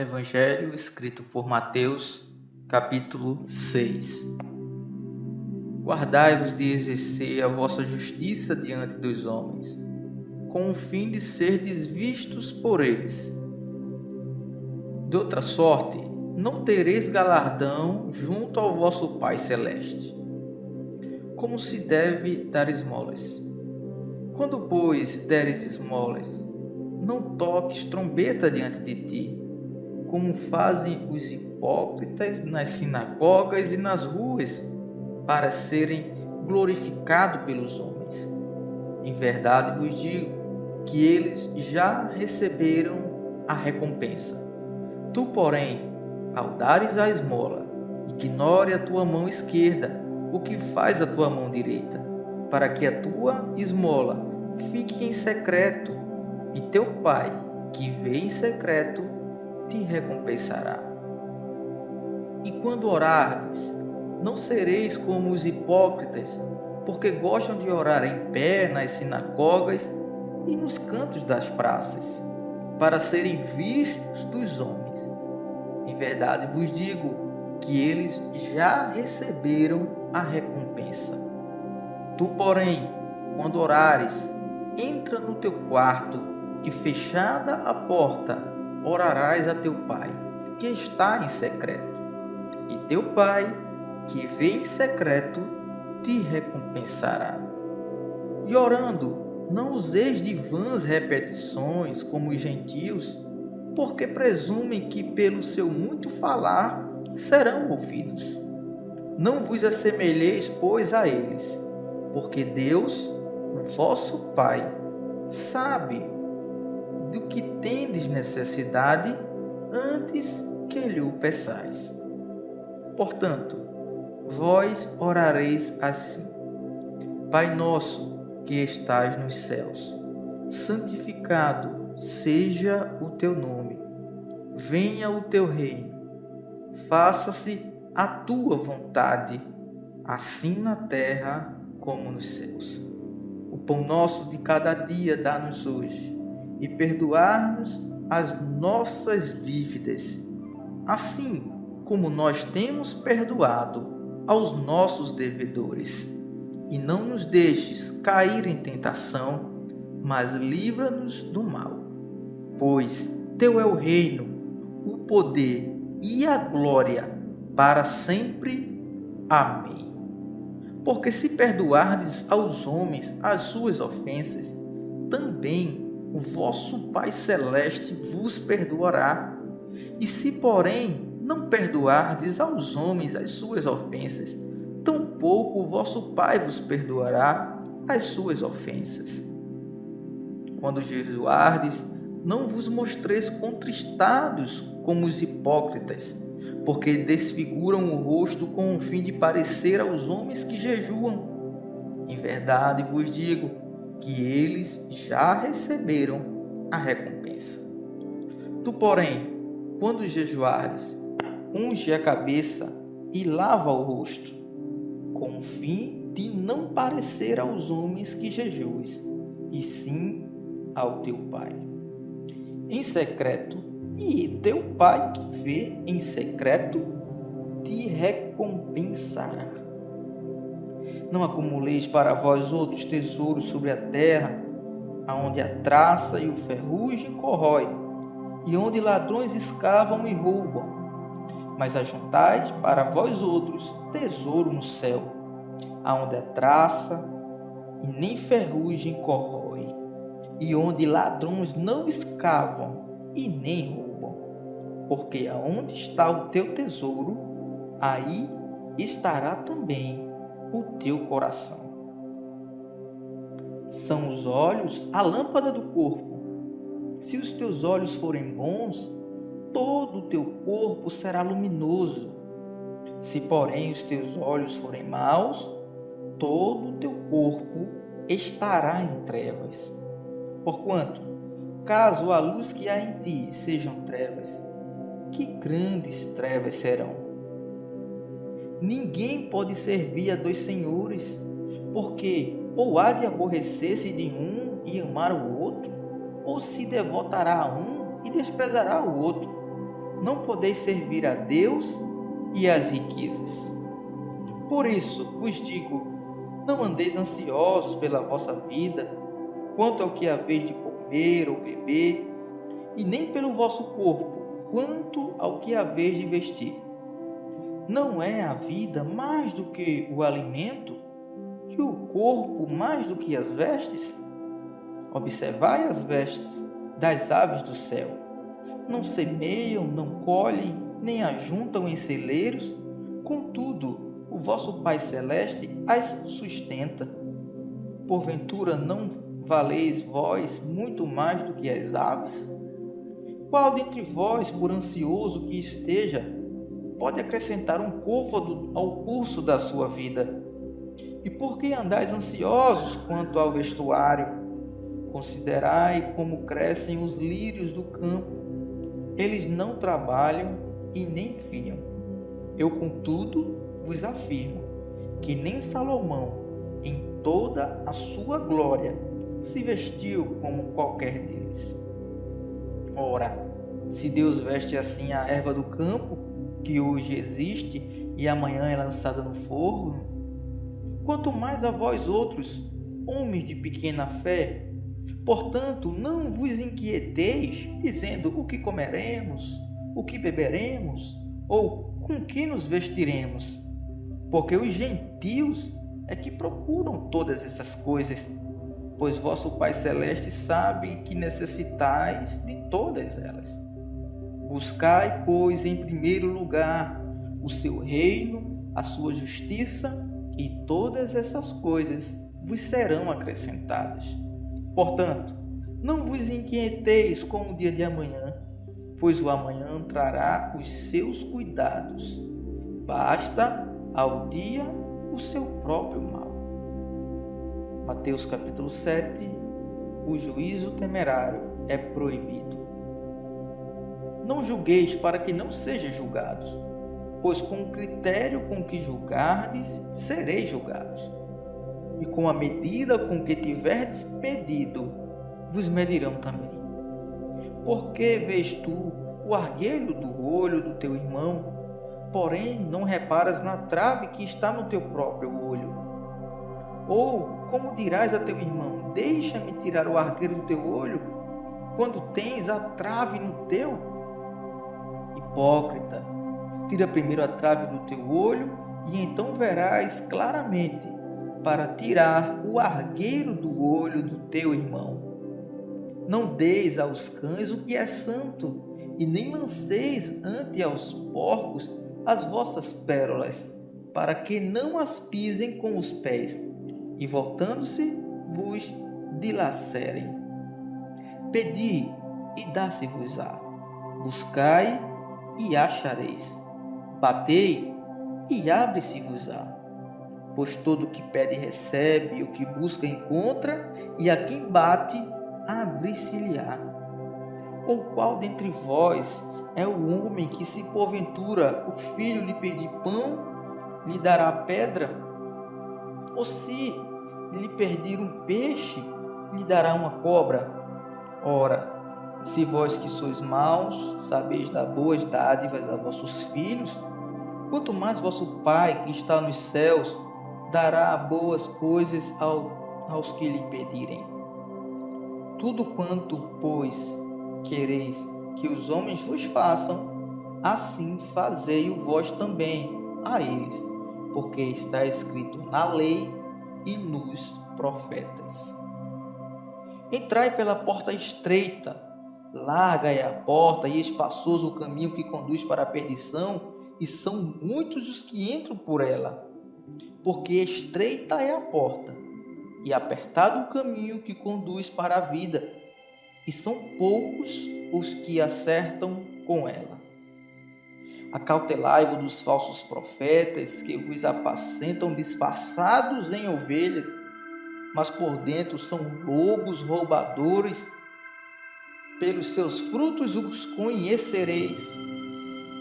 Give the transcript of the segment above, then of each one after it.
Evangelho escrito por Mateus, capítulo 6 Guardai-vos de exercer a vossa justiça diante dos homens, com o fim de serdes vistos por eles. De outra sorte, não tereis galardão junto ao vosso Pai Celeste. Como se deve dar esmolas? Quando, pois, deres esmolas, não toques trombeta diante de ti, como fazem os hipócritas nas sinagogas e nas ruas, para serem glorificados pelos homens. Em verdade vos digo que eles já receberam a recompensa. Tu, porém, ao dares a esmola, ignore a tua mão esquerda o que faz a tua mão direita, para que a tua esmola fique em secreto, e teu Pai, que vê em secreto, te recompensará. E quando orardes, não sereis como os hipócritas, porque gostam de orar em pé nas sinagogas e nos cantos das praças, para serem vistos dos homens. Em verdade vos digo que eles já receberam a recompensa. Tu, porém, quando orares, entra no teu quarto e fechada a porta, orarás a teu pai, que está em secreto. E teu pai, que vê em secreto, te recompensará. E orando, não useis de vãs repetições como os gentios, porque presumem que pelo seu muito falar serão ouvidos. Não vos assemelheis, pois, a eles, porque Deus, vosso Pai, sabe do que tendes necessidade antes que lhe o peçais. Portanto, vós orareis assim: Pai nosso que estás nos céus, santificado seja o teu nome. Venha o teu reino. Faça-se a tua vontade, assim na terra como nos céus. O pão nosso de cada dia dá-nos hoje, e perdoar-nos as nossas dívidas, assim como nós temos perdoado aos nossos devedores. E não nos deixes cair em tentação, mas livra-nos do mal. Pois teu é o reino, o poder e a glória para sempre. Amém. Porque se perdoardes aos homens as suas ofensas, também o vosso Pai Celeste vos perdoará. E se, porém, não perdoardes aos homens as suas ofensas, tampouco o vosso Pai vos perdoará as suas ofensas. Quando jejuardes, não vos mostreis contristados como os hipócritas, porque desfiguram o rosto com o fim de parecer aos homens que jejuam. Em verdade vos digo que eles já receberam a recompensa. Tu, porém, quando jejuardes, unge a cabeça e lava o rosto, com o fim de não parecer aos homens que jejues, e sim ao teu Pai. Em secreto, e teu Pai que vê em secreto te recompensará. Não acumuleis para vós outros tesouros sobre a terra, aonde a traça e o ferrugem corrói, e onde ladrões escavam e roubam. Mas ajuntais para vós outros tesouro no céu, aonde a traça e nem ferrugem corrói, e onde ladrões não escavam e nem roubam porque aonde está o teu tesouro, aí estará também o teu coração. São os olhos a lâmpada do corpo. Se os teus olhos forem bons, todo o teu corpo será luminoso. Se, porém, os teus olhos forem maus, todo o teu corpo estará em trevas. Porquanto, caso a luz que há em ti sejam trevas, que grandes trevas serão. Ninguém pode servir a dois senhores, porque ou há de aborrecer-se de um e amar o outro, ou se devotará a um e desprezará o outro. não podeis servir a Deus e às riquezas. Por isso vos digo: não andeis ansiosos pela vossa vida, quanto ao que haveis de comer ou beber, e nem pelo vosso corpo, quanto ao que haveis de vestir. Não é a vida mais do que o alimento, e o corpo mais do que as vestes? Observai as vestes das aves do céu. Não semeiam, não colhem, nem ajuntam em celeiros, contudo, o vosso Pai Celeste as sustenta. Porventura não valeis vós muito mais do que as aves? Qual dentre vós, por ansioso que esteja, pode acrescentar um côvado ao curso da sua vida? E por que andais ansiosos quanto ao vestuário? Considerai como crescem os lírios do campo. Eles não trabalham e nem fiam. Eu, contudo, vos afirmo que nem Salomão, em toda a sua glória, se vestiu como qualquer deles. Ora, se Deus veste assim a erva do campo, que hoje existe e amanhã é lançada no forno, quanto mais a vós outros, homens de pequena fé, Portanto, não vos inquieteis, dizendo o que comeremos, o que beberemos, ou com que nos vestiremos, porque os gentios é que procuram todas essas coisas, pois vosso Pai Celeste sabe que necessitais de todas elas. Buscai, pois, em primeiro lugar o seu reino, a sua justiça, e todas essas coisas vos serão acrescentadas. Portanto, não vos inquieteis com o dia de amanhã, pois o amanhã trará os seus cuidados. Basta ao dia o seu próprio mal. Mateus capítulo 7 O juízo temerário é proibido. Não julgueis para que não sejam julgados, pois com o critério com que julgardes, sereis julgados e com a medida com que tiverdes pedido, vos medirão também. Porque vês tu o argueiro do olho do teu irmão, porém não reparas na trave que está no teu próprio olho? Ou como dirás a teu irmão: Deixa-me tirar o argueiro do teu olho, quando tens a trave no teu? Hipócrita, tira primeiro a trave do teu olho, e então verás claramente para tirar o argueiro do olho do teu irmão. Não deis aos cães o que é santo, e nem lanceis ante aos porcos as vossas pérolas, para que não as pisem com os pés, e voltando-se vos dilacerem. Pedi e dá-se-vos-á. Buscai e achareis. Batei e abre-se-vos-á pois todo o que pede recebe, o que busca encontra, e a quem bate, abrir-se-lhe-á. Ou qual dentre vós é o homem que, se porventura o filho lhe pedir pão, lhe dará pedra? Ou se lhe pedir um peixe, lhe dará uma cobra? Ora, se vós que sois maus, sabeis dar boas dádivas a vossos filhos, quanto mais vosso Pai que está nos céus dará boas coisas ao, aos que lhe pedirem. Tudo quanto, pois, quereis que os homens vos façam, assim fazei-o vós também a eles, porque está escrito na lei e nos profetas. Entrai pela porta estreita, larga é a porta e espaçoso o caminho que conduz para a perdição, e são muitos os que entram por ela porque estreita é a porta e apertado o caminho que conduz para a vida, e são poucos os que acertam com ela. Acautelai-vos dos falsos profetas que vos apacentam disfarçados em ovelhas, mas por dentro são lobos roubadores. Pelos seus frutos os conhecereis.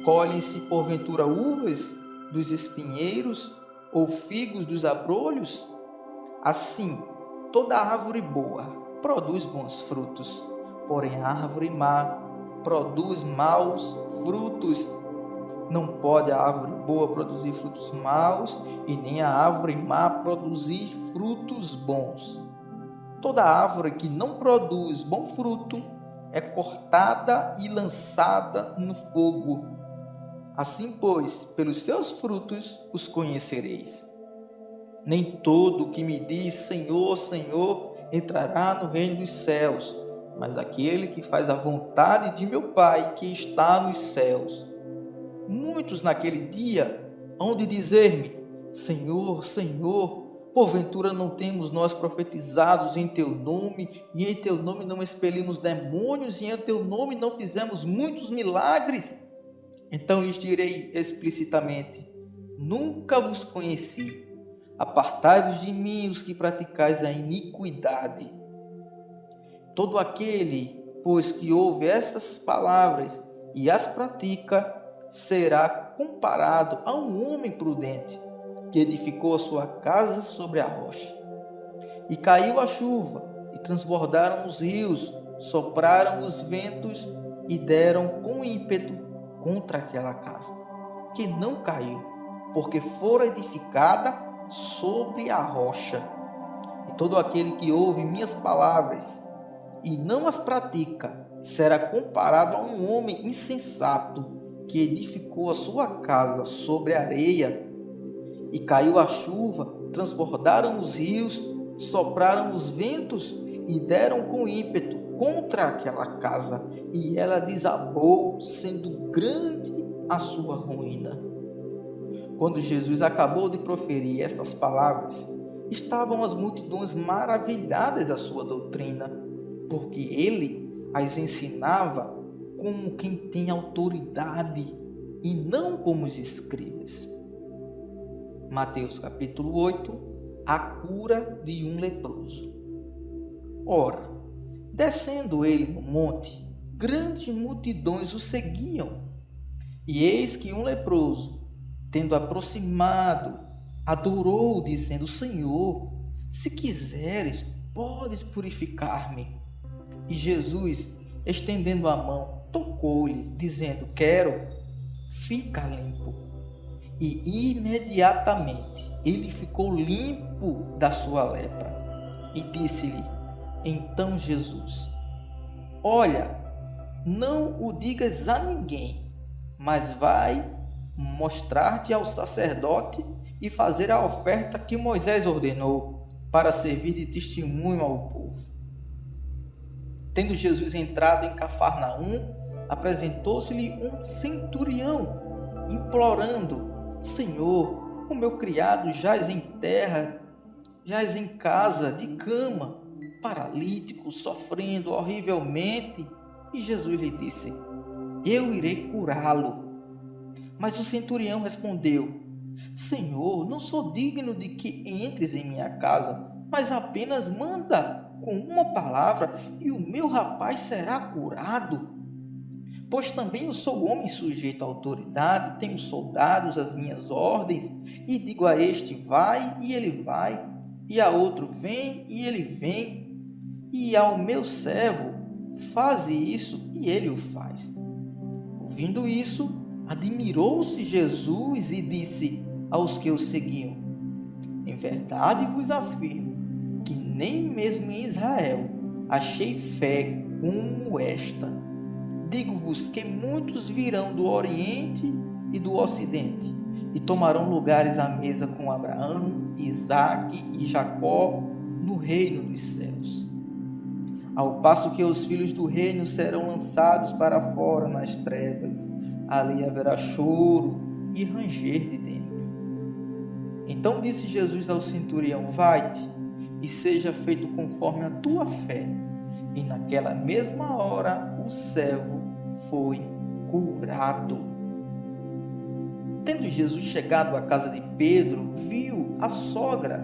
Colhem-se porventura uvas dos espinheiros ou figos dos abrolhos? Assim, toda árvore boa produz bons frutos, porém a árvore má produz maus frutos. Não pode a árvore boa produzir frutos maus e nem a árvore má produzir frutos bons. Toda árvore que não produz bom fruto é cortada e lançada no fogo. Assim, pois, pelos seus frutos os conhecereis. Nem todo que me diz Senhor, Senhor entrará no reino dos céus, mas aquele que faz a vontade de meu Pai que está nos céus. Muitos naquele dia hão de dizer-me: Senhor, Senhor, porventura não temos nós profetizados em teu nome, e em teu nome não expelimos demônios, e em teu nome não fizemos muitos milagres? Então lhes direi explicitamente: Nunca vos conheci. Apartai-vos de mim, os que praticais a iniquidade. Todo aquele, pois, que ouve estas palavras e as pratica, será comparado a um homem prudente que edificou a sua casa sobre a rocha. E caiu a chuva, e transbordaram os rios, sopraram os ventos e deram com ímpeto contra aquela casa, que não caiu, porque fora edificada sobre a rocha. E todo aquele que ouve minhas palavras e não as pratica será comparado a um homem insensato que edificou a sua casa sobre a areia. E caiu a chuva, transbordaram os rios, sopraram os ventos e deram com ímpeto contra aquela casa, e ela desabou, sendo grande a sua ruína. Quando Jesus acabou de proferir estas palavras, estavam as multidões maravilhadas à sua doutrina, porque ele as ensinava como quem tem autoridade e não como os escribas. Mateus capítulo 8 A cura de um leproso. Ora, descendo ele no monte, grandes multidões o seguiam. E eis que um leproso, tendo aproximado, adorou, dizendo: Senhor, se quiseres, podes purificar-me. E Jesus, estendendo a mão, tocou-lhe, dizendo: Quero, fica limpo. E imediatamente ele ficou limpo da sua lepra. E disse-lhe: Então Jesus: Olha, não o digas a ninguém, mas vai mostrar-te ao sacerdote e fazer a oferta que Moisés ordenou para servir de testemunho ao povo. Tendo Jesus entrado em Cafarnaum, apresentou-se-lhe um centurião, implorando: Senhor, o meu criado jaz em terra, jaz em casa, de cama, paralítico, sofrendo horrivelmente. E Jesus lhe disse: Eu irei curá-lo. Mas o centurião respondeu: Senhor, não sou digno de que entres em minha casa, mas apenas manda com uma palavra e o meu rapaz será curado. Pois também eu sou homem sujeito à autoridade, tenho soldados às minhas ordens, e digo a este: vai, e ele vai, e a outro: vem, e ele vem, e ao meu servo: faze isso, e ele o faz. Ouvindo isso, Admirou-se Jesus e disse aos que o seguiam: Em verdade vos afirmo que nem mesmo em Israel achei fé como esta. Digo-vos que muitos virão do Oriente e do Ocidente e tomarão lugares à mesa com Abraão, Isaque e Jacó no reino dos céus. Ao passo que os filhos do reino serão lançados para fora nas trevas, ali haverá choro e ranger de dentes. Então disse Jesus ao centurião: Vai-te e seja feito conforme a tua fé. E naquela mesma hora o servo foi curado. Tendo Jesus chegado à casa de Pedro, viu a sogra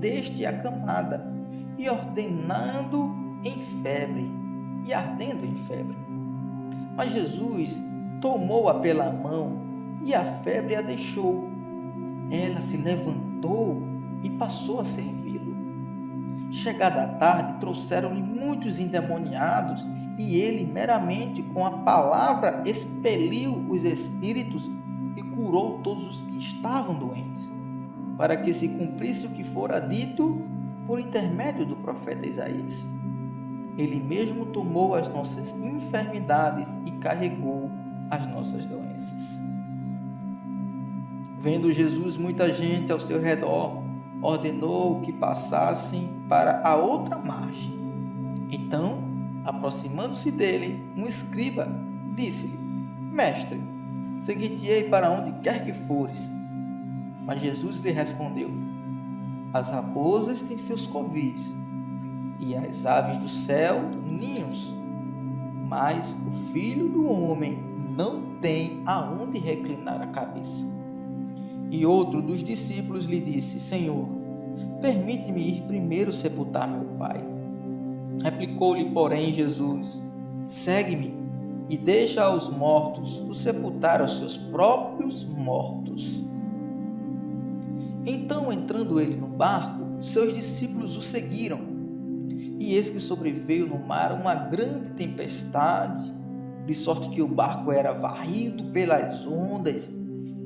deste acamada e ordenando em febre e ardendo em febre. Mas Jesus tomou-a pela mão e a febre a deixou. Ela se levantou e passou a servi-lo. Chegada a tarde, trouxeram-lhe muitos endemoniados, e ele, meramente com a palavra, expeliu os espíritos e curou todos os que estavam doentes, para que se cumprisse o que fora dito por intermédio do profeta Isaías. Ele mesmo tomou as nossas enfermidades e carregou as nossas doenças. Vendo Jesus muita gente ao seu redor, ordenou que passassem para a outra margem. Então, aproximando-se dele, um escriba disse-lhe: Mestre, seguir-te-ei para onde quer que fores. Mas Jesus lhe respondeu: As raposas têm seus covis, e as aves do céu ninhos, mas o filho do homem não tem aonde reclinar a cabeça. E outro dos discípulos lhe disse: Senhor, permite-me ir primeiro sepultar meu pai. Replicou-lhe, porém, Jesus: Segue-me e deixa aos mortos o sepultar os seus próprios mortos. Então, entrando ele no barco, seus discípulos o seguiram. E eis que sobreveio no mar uma grande tempestade, de sorte que o barco era varrido pelas ondas.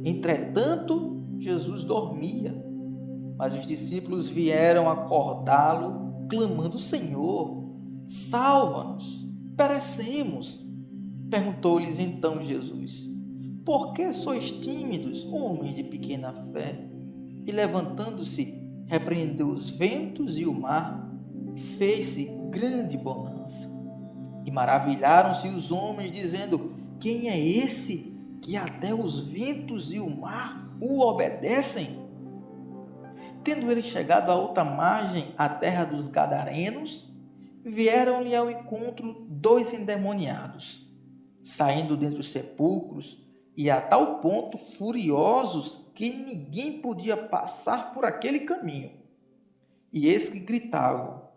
Entretanto, Jesus dormia, mas os discípulos vieram acordá-lo, clamando: Senhor, salva-nos, perecemos. Perguntou-lhes então Jesus: Por que sois tímidos, homens de pequena fé? E levantando-se, repreendeu os ventos e o mar, fez-se grande bonança. E maravilharam-se os homens, dizendo: Quem é esse que até os ventos e o mar o obedecem? Tendo ele chegado à outra margem, à terra dos Gadarenos, vieram-lhe ao encontro dois endemoniados, saindo dentre os sepulcros, e a tal ponto furiosos que ninguém podia passar por aquele caminho. E eis que gritavam: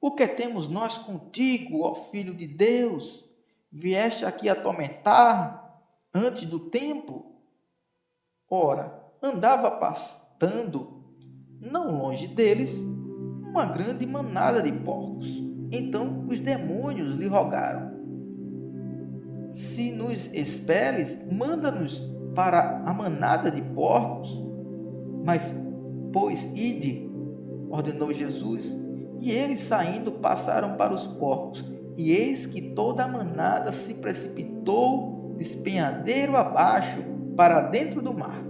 O que temos nós contigo, ó Filho de Deus? Vieste aqui atormentar antes do tempo? Ora, andava pastando, não longe deles, uma grande manada de porcos. Então os demônios lhe rogaram: Se nos expeles, manda-nos para a manada de porcos. Mas, pois, ide, ordenou Jesus, e eles saindo passaram para os porcos. E eis que toda a manada se precipitou despenhadeiro abaixo para dentro do mar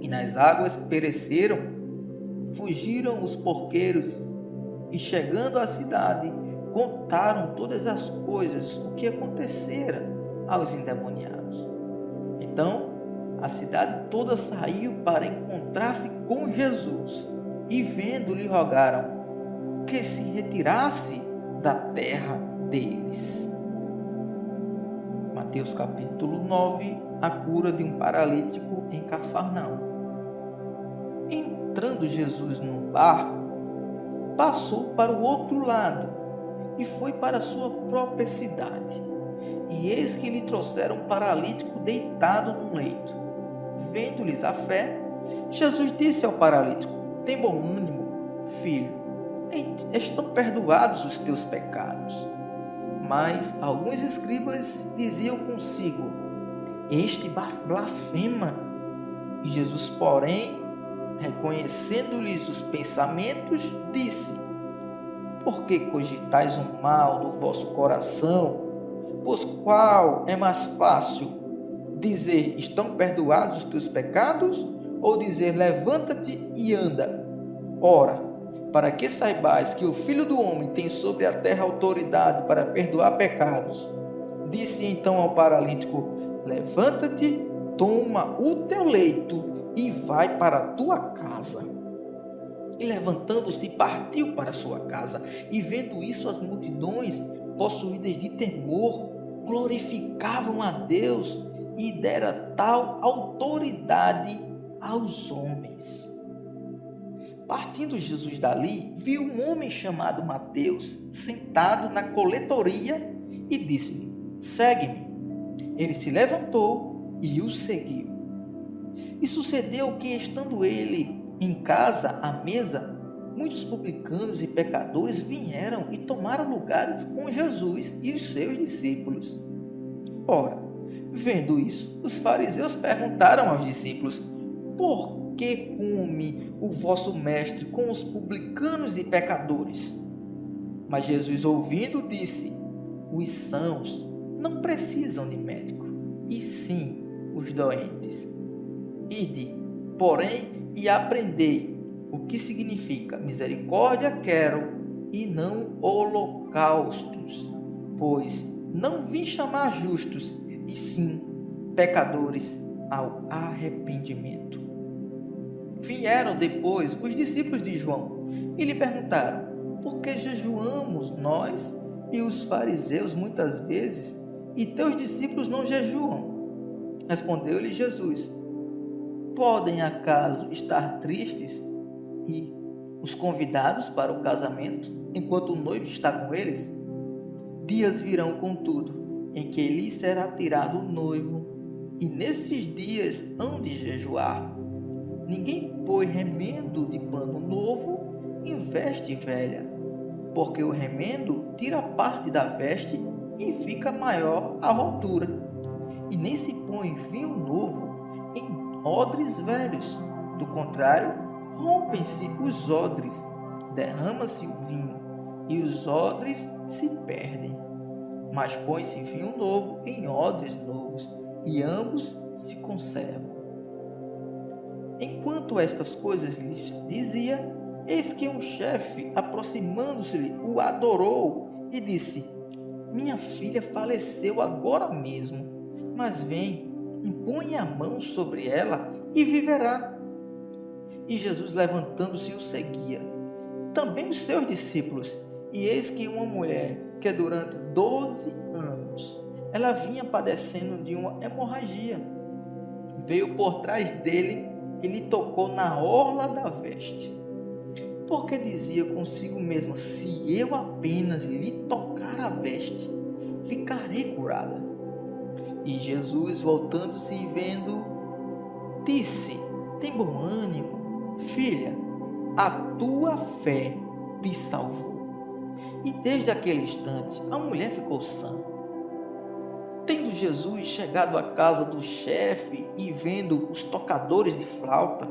e nas águas pereceram. Fugiram os porqueiros e, chegando à cidade, contaram todas as coisas, o que acontecera aos endemoniados. Então, a cidade toda saiu para encontrar-se com Jesus e, vendo-lhe, rogaram que se retirasse da terra deles. Mateus capítulo 9 A cura de um paralítico em Cafarnaum. Entrando Jesus num barco, passou para o outro lado e foi para sua própria cidade. E eis que lhe trouxeram um paralítico deitado num leito. Vendo-lhes a fé, Jesus disse ao paralítico: Tem bom ânimo, filho, estão perdoados os teus pecados. Mas alguns escribas diziam consigo: Este blasfema. E Jesus, porém, reconhecendo-lhes os pensamentos, disse: Por que cogitais o mal no vosso coração? Pois qual é mais fácil dizer: Estão perdoados os teus pecados? Ou dizer: Levanta-te e anda? Ora, para que saibais que o Filho do Homem tem sobre a terra autoridade para perdoar pecados, disse então ao paralítico: Levanta-te, toma o teu leito e vai para a tua casa. E levantando-se, partiu para sua casa. E vendo isso, as multidões, possuídas de temor, glorificavam a Deus e dera tal autoridade aos homens. Partindo Jesus dali, viu um homem chamado Mateus sentado na coletoria e disse-lhe: Segue-me. Ele se levantou e o seguiu. E sucedeu que, estando ele em casa à mesa, muitos publicanos e pecadores vieram e tomaram lugares com Jesus e os seus discípulos. Ora, vendo isso, os fariseus perguntaram aos discípulos: Por que come o vosso mestre com os publicanos e pecadores? Mas Jesus, ouvindo, disse: Os sãos não precisam de médico, e sim os doentes. Ide, porém, e aprendei o que significa misericórdia quero e não holocaustos, pois não vim chamar justos, e sim pecadores ao arrependimento. Vieram depois os discípulos de João e lhe perguntaram: Por que jejuamos nós e os fariseus muitas vezes, e teus discípulos não jejuam? Respondeu-lhe Jesus: Podem acaso estar tristes e os convidados para o casamento, enquanto o noivo está com eles? Dias virão, contudo, em que lhe será tirado o noivo, e nesses dias hão de jejuar. Ninguém põe remendo de pano novo em veste velha, porque o remendo tira parte da veste e fica maior a rotura e nem se põe vinho novo em odres velhos. Do contrário, rompem-se os odres, derrama-se o vinho, e os odres se perdem. Mas põe-se vinho novo em odres novos, e ambos se conservam. Enquanto estas coisas lhes dizia, eis que um chefe, aproximando-se-lhe, o adorou e disse: Minha filha faleceu agora mesmo mas vem, impõe a mão sobre ela e viverá. E Jesus, levantando-se, o seguia. Também os seus discípulos. E eis que uma mulher, que durante doze anos, ela vinha padecendo de uma hemorragia, veio por trás dele e lhe tocou na orla da veste. Porque dizia consigo mesma: Se eu apenas lhe tocar a veste, ficarei curada. E Jesus, voltando-se e vendo, disse: Tem bom ânimo, filha, a tua fé te salvou. E desde aquele instante a mulher ficou sã. Tendo Jesus chegado à casa do chefe e vendo os tocadores de flauta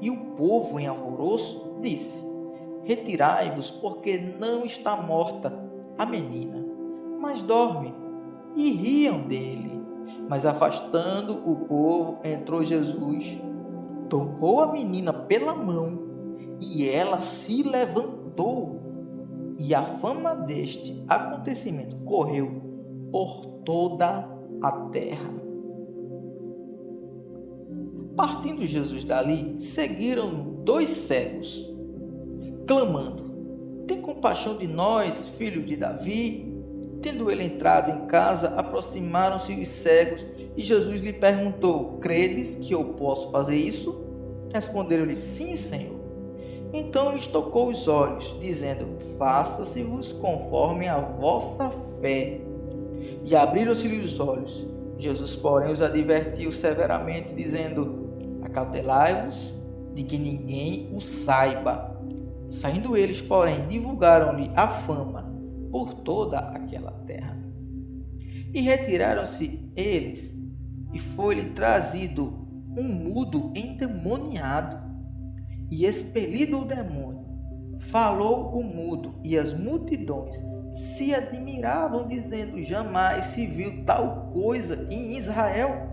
e o povo em alvoroço, disse: Retirai-vos, porque não está morta a menina, mas dorme. E riam dele. Mas afastando o povo, entrou Jesus, tomou a menina pela mão e ela se levantou. E a fama deste acontecimento correu por toda a terra. Partindo Jesus dali, seguiram dois cegos, clamando: Tem compaixão de nós, filhos de Davi. Tendo ele entrado em casa, aproximaram-se os cegos e Jesus lhe perguntou: Credes que eu posso fazer isso? Responderam-lhe: Sim, Senhor. Então lhes tocou os olhos, dizendo: Faça-se-vos conforme a vossa fé. E abriram-se-lhe os olhos. Jesus, porém, os advertiu severamente, dizendo: Acautelai-vos de que ninguém o saiba. Saindo eles, porém, divulgaram-lhe a fama por toda aquela terra. E retiraram-se eles, e foi-lhe trazido um mudo endemoniado, e expelido o demônio, falou o mudo, e as multidões se admiravam, dizendo: Jamais se viu tal coisa em Israel.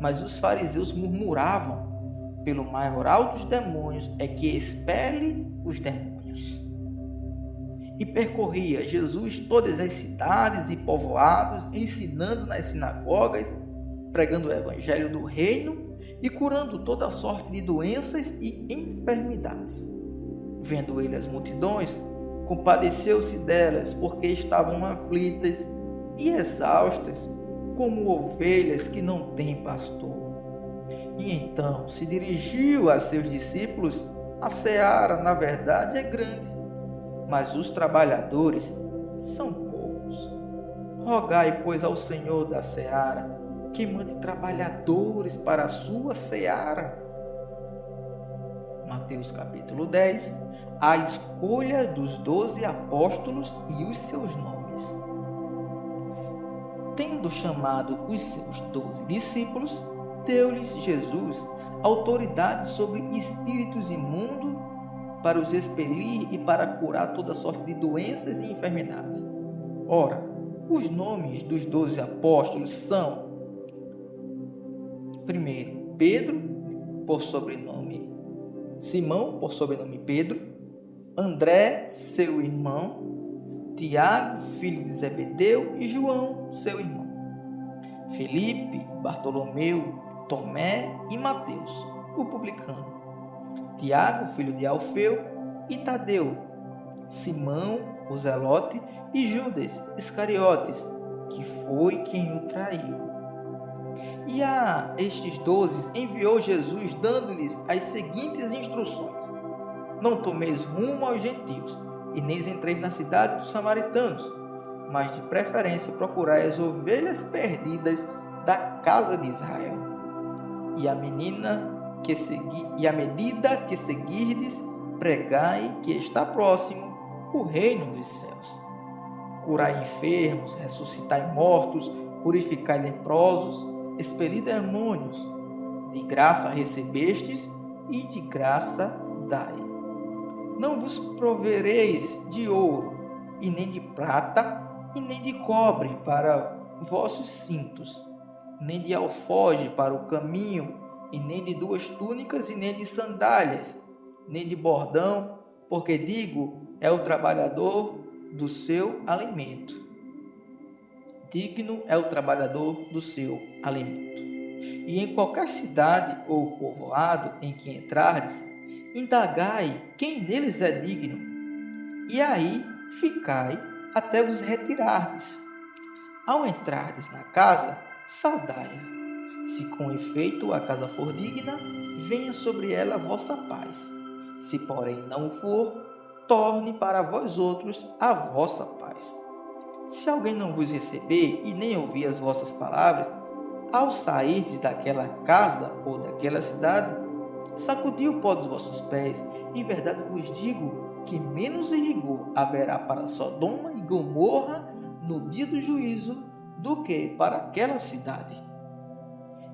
Mas os fariseus murmuravam: Pelo maioral dos demônios é que expele os demônios e percorria Jesus todas as cidades e povoados, ensinando nas sinagogas, pregando o evangelho do reino e curando toda sorte de doenças e enfermidades. Vendo ele as multidões, compadeceu-se delas, porque estavam aflitas e exaustas, como ovelhas que não têm pastor. E então se dirigiu a seus discípulos: A seara, na verdade, é grande mas os trabalhadores são poucos. Rogai, pois, ao Senhor da seara que mande trabalhadores para a sua seara. Mateus capítulo 10, a escolha dos doze apóstolos e os seus nomes. Tendo chamado os seus doze discípulos, deu-lhes Jesus autoridade sobre espíritos imundos para os expelir e para curar toda sorte de doenças e enfermidades. Ora, os nomes dos doze apóstolos são: primeiro, Pedro, por sobrenome Simão, por sobrenome Pedro, André, seu irmão, Tiago, filho de Zebedeu, e João, seu irmão, Felipe, Bartolomeu, Tomé e Mateus, o publicano, Tiago, filho de Alfeu, e Tadeu, Simão, o zelote, e Judas Iscariotes, que foi quem o traiu. E a estes doze enviou Jesus, dando-lhes as seguintes instruções: Não tomeis rumo aos gentios, e nem entreis na cidade dos samaritanos, mas de preferência procurai as ovelhas perdidas da casa de Israel e a menina que segui, e a medida que seguirdes, pregai que está próximo o reino dos céus. Curai enfermos, ressuscitai mortos, purificai leprosos, expeli demônios. De graça recebestes e de graça dai. Não vos provereis de ouro, e nem de prata, e nem de cobre para vossos cintos nem de alfoge para o caminho, e nem de duas túnicas, e nem de sandálias, nem de bordão, porque digo, é o trabalhador do seu alimento. Digno é o trabalhador do seu alimento. E em qualquer cidade ou povoado em que entrardes, indagai quem neles é digno, e aí ficai até vos retirardes. Ao entrardes na casa, saudai-a. Se com efeito a casa for digna, venha sobre ela vossa paz. Se porém não for, torne para vós outros a vossa paz. Se alguém não vos receber e nem ouvir as vossas palavras, ao sairdes daquela casa ou daquela cidade, sacudi o pó dos vossos pés. Em verdade vos digo que menos rigor haverá para Sodoma e Gomorra no dia do juízo do que para aquela cidade.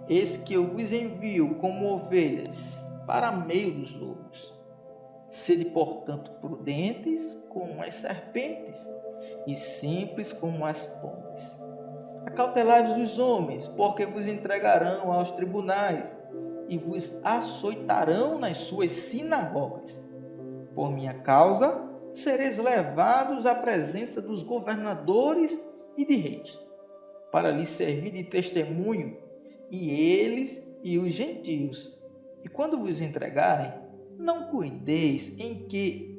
Eis que eu vos envio como ovelhas para meio dos lobos. Sede, portanto, prudentes como as serpentes e simples como as pombas. Acautelai-vos dos homens, porque vos entregarão aos tribunais e vos açoitarão nas suas sinagogas. Por minha causa, sereis levados à presença dos governadores e de reis para lhe servir de testemunho, e eles e os gentios. E quando vos entregarem, não cuideis em que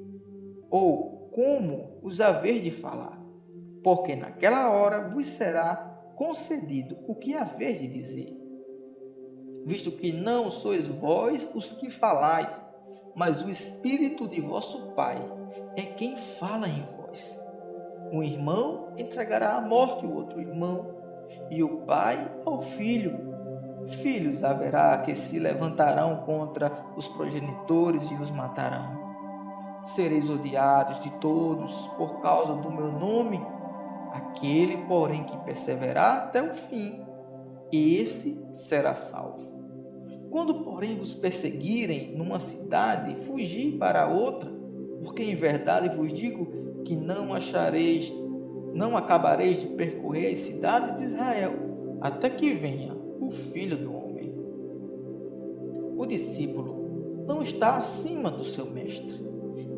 ou como os haver de falar, porque naquela hora vos será concedido o que haver de dizer. Visto que não sois vós os que falais, mas o Espírito de vosso Pai é quem fala em vós. Um irmão entregará à morte o outro irmão, e o pai ao filho. Filhos haverá que se levantarão contra os progenitores e os matarão. Sereis odiados de todos por causa do meu nome. Aquele, porém, que perseverar até o fim, esse será salvo. Quando, porém, vos perseguirem numa cidade, fugi para outra, porque em verdade vos digo que não achareis não acabareis de percorrer as cidades de Israel, até que venha o Filho do Homem. O discípulo não está acima do seu mestre,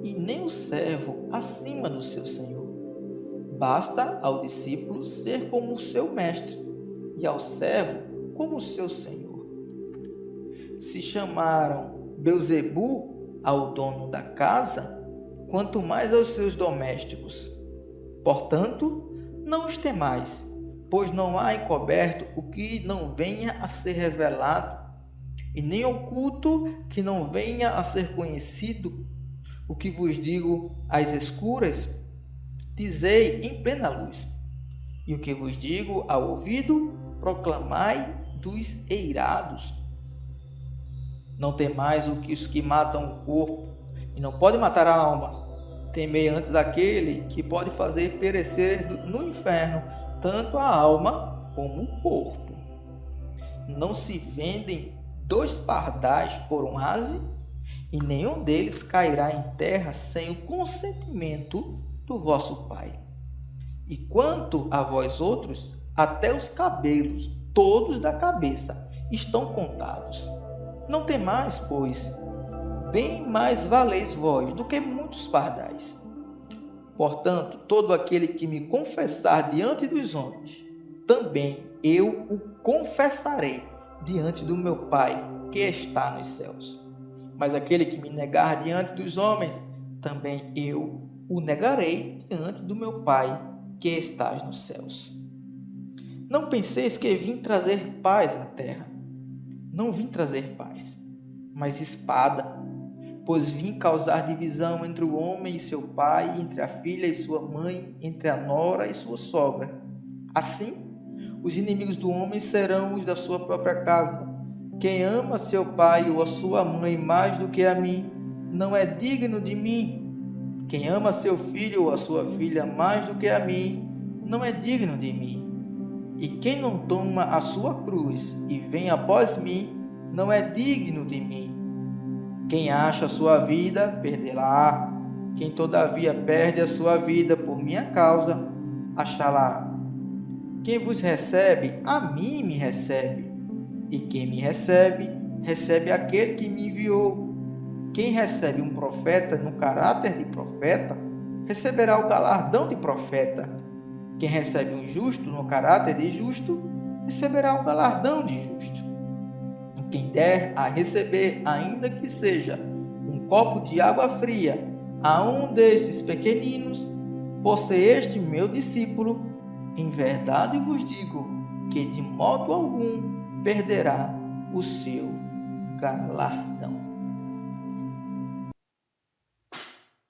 e nem o servo acima do seu senhor. Basta ao discípulo ser como o seu mestre, e ao servo como o seu senhor. Se chamaram Beuzebu ao dono da casa, quanto mais aos seus domésticos. Portanto, não os temais, pois não há encoberto o que não venha a ser revelado, e nem oculto que não venha a ser conhecido. O que vos digo às escuras, dizei em plena luz. E o que vos digo ao ouvido, proclamai dos eirados. Não temais o que os que matam o corpo e não podem matar a alma. Temei antes aquele que pode fazer perecer no inferno tanto a alma como o corpo. Não se vendem dois pardais por um ase, e nenhum deles cairá em terra sem o consentimento do vosso Pai. E quanto a vós outros, até os cabelos, todos da cabeça, estão contados. Não temais, pois, bem mais valeis vós do que muitos pardais. Portanto, todo aquele que me confessar diante dos homens, também eu o confessarei diante do meu Pai que está nos céus. Mas aquele que me negar diante dos homens, também eu o negarei diante do meu Pai que estás nos céus. Não penseis que vim trazer paz à terra. Não vim trazer paz, mas espada, pois vim causar divisão entre o homem e seu pai, entre a filha e sua mãe, entre a nora e sua sogra. Assim, os inimigos do homem serão os da sua própria casa. Quem ama seu pai ou a sua mãe mais do que a mim, não é digno de mim. Quem ama seu filho ou a sua filha mais do que a mim, não é digno de mim. E quem não toma a sua cruz e vem após mim, não é digno de mim. Quem acha a sua vida, perdê-la. Quem todavia perde a sua vida por minha causa, achá-la. Quem vos recebe, a mim me recebe. E quem me recebe, recebe aquele que me enviou. Quem recebe um profeta no caráter de profeta, receberá o galardão de profeta. Quem recebe um justo no caráter de justo, receberá o galardão de justo. Quem der a receber, ainda que seja um copo de água fria, a um destes pequeninos, por ser este meu discípulo, em verdade vos digo que de modo algum perderá o seu galardão.